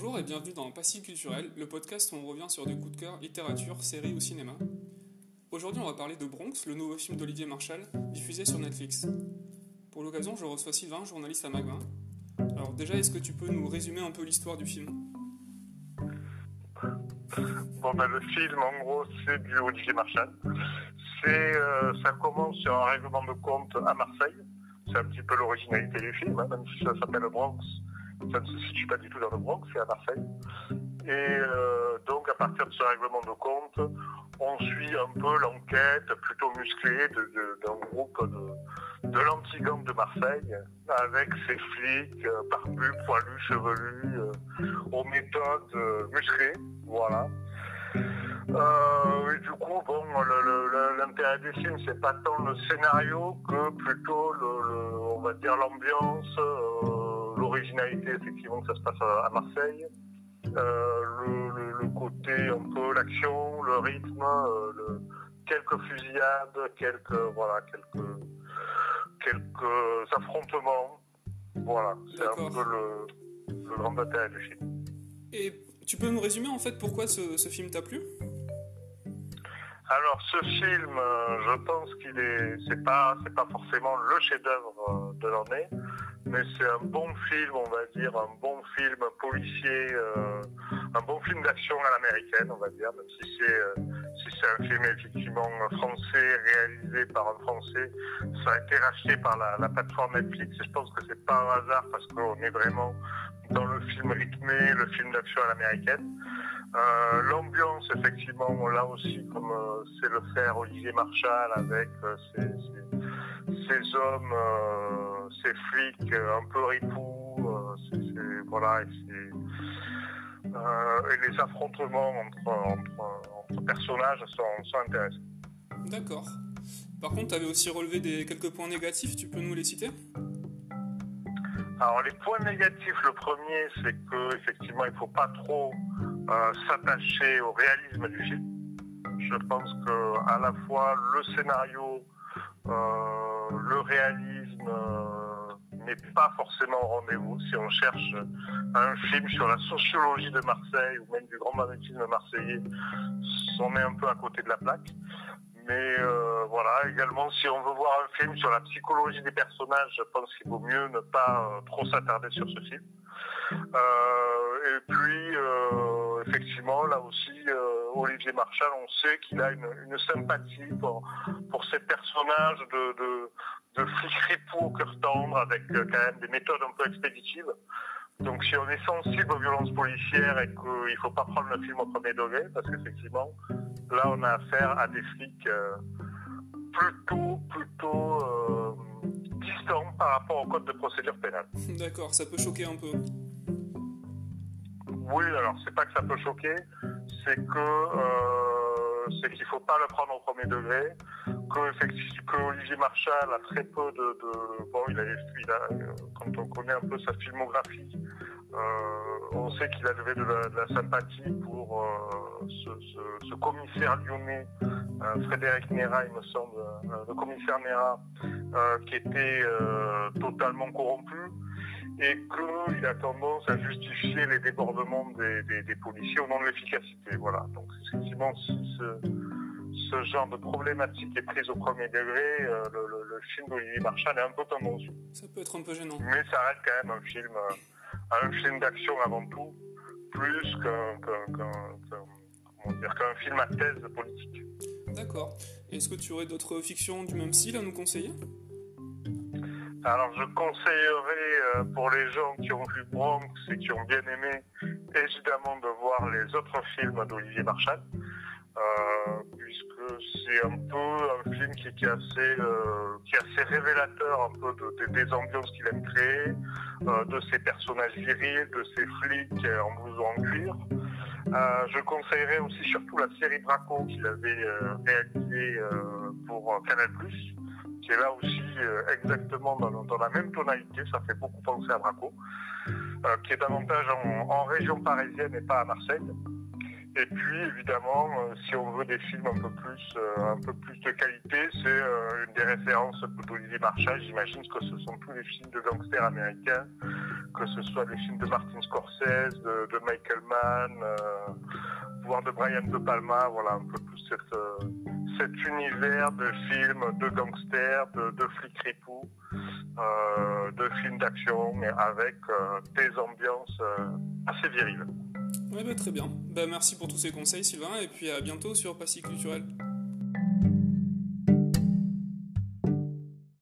Bonjour et bienvenue dans Passif Culturel, le podcast où on revient sur des coups de cœur, littérature, séries ou cinéma. Aujourd'hui, on va parler de Bronx, le nouveau film d'Olivier Marshall, diffusé sur Netflix. Pour l'occasion, je reçois Sylvain, journaliste à Magma. Alors déjà, est-ce que tu peux nous résumer un peu l'histoire du film? Bon, ben, le film, en gros, c'est du Olivier Marshall. C'est, euh, ça commence sur un règlement de compte à Marseille. C'est un petit peu l'originalité du film, hein, même si ça s'appelle Bronx ça ne se situe pas du tout dans le Bronx, c'est à Marseille. Et euh, donc, à partir de ce règlement de compte, on suit un peu l'enquête plutôt musclée d'un groupe de, de l'anti-gang de Marseille, avec ses flics euh, barbus, poilus, chevelus, euh, aux méthodes musclées. Voilà. et du coup, bon, l'intérêt du film, c'est pas tant le scénario que plutôt, le, on va dire, l'ambiance l'originalité, effectivement, que ça se passe à, Marseille. Euh, le, côté un peu l'action, le rythme, euh, quelques fusillades, quelques voilà, quelques quelques affrontements. Voilà, c'est un peu le, grand intérêt du film. Et tu peux nous résumer en fait pourquoi ce, ce film t'a plu? Alors ce film, euh, je pense qu'il est, c'est pas, c'est pas forcément le chef-d'œuvre de l'année, mais c'est un bon film, on va dire, un bon film policier, euh, un bon film d'action à l'américaine, on va dire, même si c'est euh, si c'est un film effectivement français, réalisé par un Français, ça a été racheté par la, la plateforme Netflix, et je pense que c'est pas un hasard parce qu'on est vraiment dans le film rythmé, le film d'action à l'américaine. Euh, l'ambiance, effectivement, là aussi, comme c'est le faire Olivier Marchal avec euh, ces, hommes, ces flics un peu ripoux, voilà, et, les affrontements entre, personnages sont, intéressants. D'accord. Par contre, tu avais aussi relevé des, quelques points négatifs, tu peux nous les citer? Alors les points négatifs, le premier, c'est que effectivement, il ne faut pas trop euh, s'attacher au réalisme du film. Je pense que à la fois le scénario, euh, le réalisme euh, n'est pas forcément au rendez-vous. Si on cherche un film sur la sociologie de Marseille ou même du grand banditisme marseillais, on est un peu à côté de la plaque. Mais euh, voilà, également, si on veut voir un film sur la psychologie des personnages, je pense qu'il vaut mieux ne pas euh, trop s'attarder sur ce film. Euh, et puis, effectivement, là aussi, Olivier Marchal, on sait qu'il a une, sympathie pour, pour ces personnages de, de, de au cœur tendre, avec quand même des méthodes un peu expéditives. Donc si on est sensible aux violences policières et qu'il ne faut pas prendre le film au premier degré, parce qu'effectivement, là on a affaire à des flics euh, plutôt, plutôt euh, distants par rapport au code de procédure pénale. D'accord, ça peut choquer un peu. Oui, alors c'est pas que ça peut choquer, c'est que euh, c'est qu'il faut pas le prendre au premier degré, que, Olivier Marchal a très peu de, bon, il a, il quand on connaît un peu sa filmographie, euh, on sait qu'il a levé de la, sympathie pour euh, ce, commissaire lyonnais, euh, Frédéric Nera, il me semble, le commissaire Nera, qui était totalement corrompu et qu'il a tendance à justifier les débordements des, policiers au nom de l'efficacité. Voilà. Donc effectivement, si ce, genre de problématique est prise au premier degré, le, film d'Olivier Marchal est un peu tendancieux. Ça peut être un peu gênant. Mais ça reste quand même un film un film d'action avant tout, plus qu'un film à thèse politique. D'accord. Est-ce que tu aurais d'autres fictions du même style à nous conseiller? Alors je conseillerais euh, pour les gens qui ont vu Bronx et qui ont bien aimé, évidemment de voir les autres films d'Olivier Marchal. Euh, puisque c'est un peu un film qui, est assez, euh, est assez révélateur un peu de, des ambiances qu'il aime créer, euh, de ses personnages virils, de ses flics en blouson en cuir. je conseillerais aussi surtout la série Braco qu'il avait réalisée pour Canal+, qui est là aussi exactement dans, la même tonalité, ça fait beaucoup penser à Braco, qui est davantage en région parisienne et pas à Marseille. Et puis évidemment, euh, si on veut des films un peu plus, euh, un peu plus de qualité, c'est euh, une des références d'Olivier Marchal. J'imagine que ce sont tous les films de gangsters américains que ce soit les films de Martin Scorsese, de, Michael Mann, voire de Brian De Palma, voilà un peu tout cet univers de films de gangsters, de, flics ripoux, de films d'action, avec des ambiances assez viriles. Ouais, bah, très bien. Bah, merci pour tous ces conseils, Sylvain, et puis à bientôt sur Passy Culturel.